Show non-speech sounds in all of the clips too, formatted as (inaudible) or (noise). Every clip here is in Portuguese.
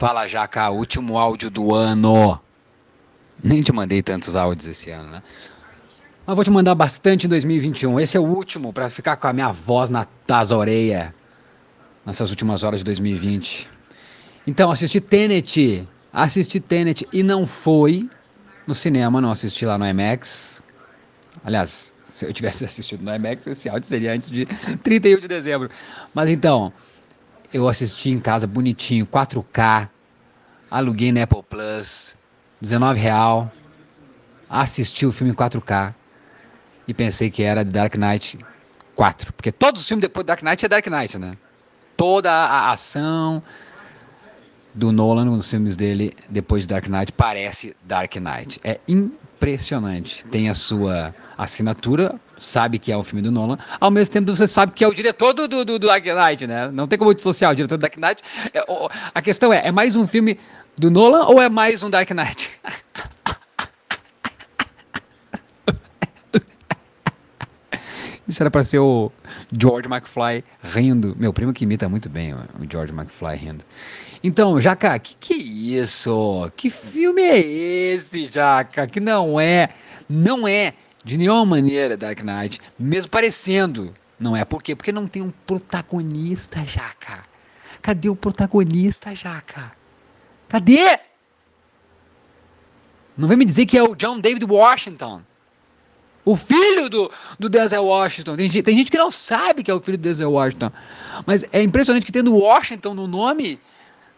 Fala, Jaca, último áudio do ano. Nem te mandei tantos áudios esse ano, né? Mas vou te mandar bastante em 2021. Esse é o último para ficar com a minha voz na das orelhas nessas últimas horas de 2020. Então, assisti Tenet. Assisti Tenet e não foi no cinema, não assisti lá no IMAX. Aliás, se eu tivesse (laughs) assistido no IMAX, esse áudio seria antes de 31 de dezembro. Mas então, eu assisti em casa bonitinho, 4K, aluguei no Apple Plus, 19 real, assisti o filme em 4K e pensei que era Dark Knight 4, porque todos os filmes depois de Dark Knight é Dark Knight, né? Toda a ação do Nolan nos filmes dele depois de Dark Knight parece Dark Knight. É impressionante. Tem a sua assinatura, sabe que é o filme do Nolan, ao mesmo tempo você sabe que é o diretor do, do, do Dark Knight, né? Não tem como dissociar o diretor do Dark Knight. É, a questão é, é mais um filme do Nolan ou é mais um Dark Knight? (laughs) Isso era para ser o George McFly rindo. Meu primo que imita muito bem o George McFly rindo. Então, Jaca, que que é isso? Que filme é esse, Jaca? Que não é, não é de nenhuma maneira Dark Knight, mesmo parecendo. Não é por quê? Porque não tem um protagonista, Jaca. Cadê o protagonista, Jaca? Cadê? Não vem me dizer que é o John David Washington. O filho do, do Denzel Washington. Tem, tem gente que não sabe que é o filho do Denzel Washington. Mas é impressionante que tendo Washington no nome,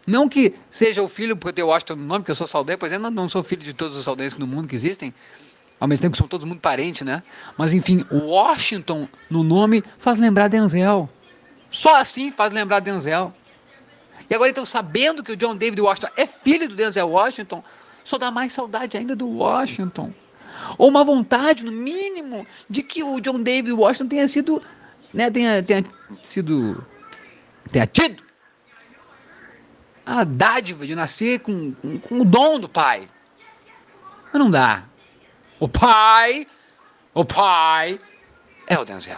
não que seja o filho porque tem Washington no nome, porque eu sou saudense, pois eu não, não sou filho de todos os saudenses no mundo que existem. Ao mesmo tempo que são todos muito parentes, né? Mas enfim, Washington no nome faz lembrar Denzel. Só assim faz lembrar Denzel. E agora então, sabendo que o John David Washington é filho do Denzel Washington, só dá mais saudade ainda do Washington ou uma vontade, no mínimo, de que o John David Washington tenha sido, né, tenha, tenha sido, tenha tido a dádiva de nascer com, com, com o dom do pai. Mas não dá. O pai, o pai é o Denzel.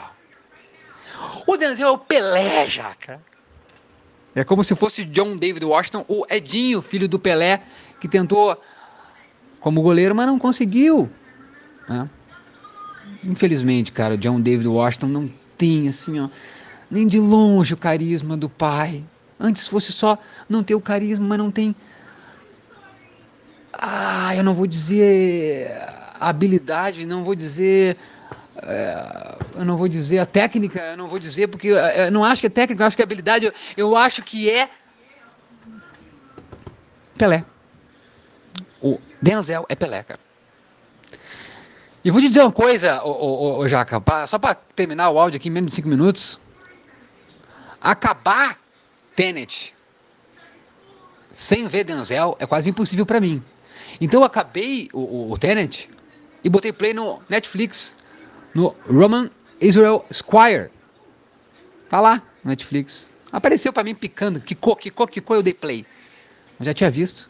O Denzel é o Pelé, Jaca. É como se fosse John David Washington, o Edinho, filho do Pelé, que tentou como goleiro, mas não conseguiu. Né? Infelizmente, cara, o John David Washington não tem, assim, ó, nem de longe o carisma do pai. Antes fosse só não ter o carisma, mas não tem. Ah, eu não vou dizer a habilidade, não vou dizer. É, eu não vou dizer a técnica, eu não vou dizer porque eu não acho que é técnica, eu acho que é habilidade, eu, eu acho que é Pelé. O Denzel é Pelé, cara. E vou te dizer uma coisa, ô, ô, ô Jaca, pra, só para terminar o áudio aqui em menos de 5 minutos. Acabar Tenet sem ver Denzel é quase impossível para mim. Então eu acabei o, o, o, Tenet e botei play no Netflix, no Roman Israel Squire. Tá lá, Netflix. Apareceu para mim picando, que cor, que cor, que cor eu dei play. Eu já tinha visto.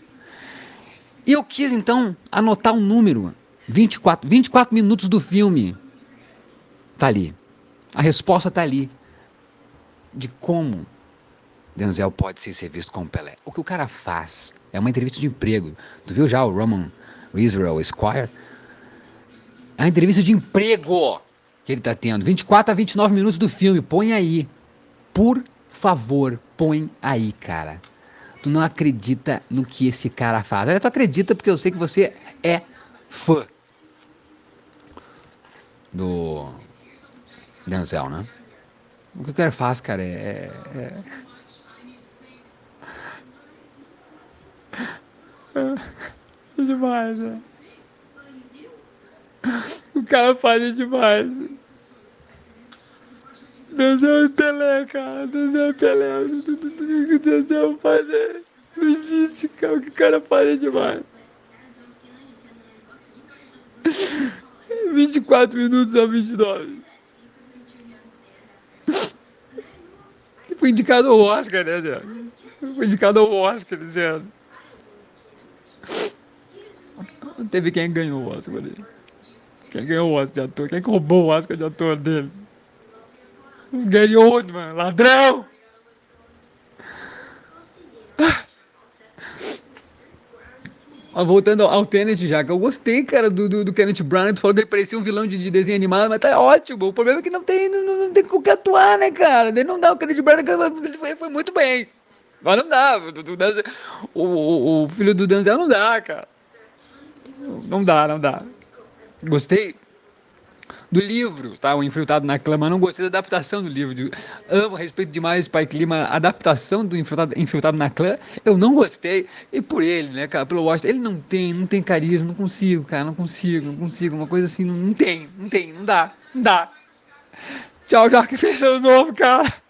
E eu quis então anotar um número 24, 24 minutos do filme. Tá ali. A resposta tá ali. De como Denzel pode ser visto como Pelé. O que o cara faz é uma entrevista de emprego. Tu viu já o Roman Israel Squire? É entrevista de emprego que ele tá tendo. 24 a 29 minutos do filme. Põe aí. Por favor, põe aí, cara. Tu não acredita no que esse cara faz. Tu acredita porque eu sei que você é fã do Denzel, né? O que o cara faz, cara, é. é... (laughs) É demais, né? O cara faz é demais. Denzel é Pelé, cara. Denzel é Pelé. O que o Denzel faz é. Não existe, cara. O que o cara faz é demais. 24 minutos a 29. E foi indicado ao Oscar, né, Zé? Foi indicado ao Oscar ano. Teve quem ganhou o Oscar dele. Quem ganhou o Oscar de ator? Quem roubou o Oscar de ator dele? O Gary Oldman, ladrão! Voltando ao Tenet já, que eu gostei, cara, do, do, do Kenneth Branagh. Tu falou que ele parecia um vilão de, de, desenho animado, mas tá ótimo. O problema é que não tem, não, não tem com que atuar, né, cara? Ele não dá. O Kenneth Branagh ele foi, foi muito bem. Mas não dá. O, o, o, filho do Denzel não dá, cara. Não dá, não dá. Gostei do livro, tá? O Infiltrado na Clã, mas não gostei da adaptação do livro. Amo, respeito demais Pai Clima, a adaptação do Infiltrado, Infiltrado na Clã, eu não gostei. E por ele, né, cara, pelo Washington, ele não tem, não tem carisma, não consigo, cara, não consigo, não consigo. Uma coisa assim, não, não tem, não tem, não dá, não dá. Tchau, que fez ano novo, cara.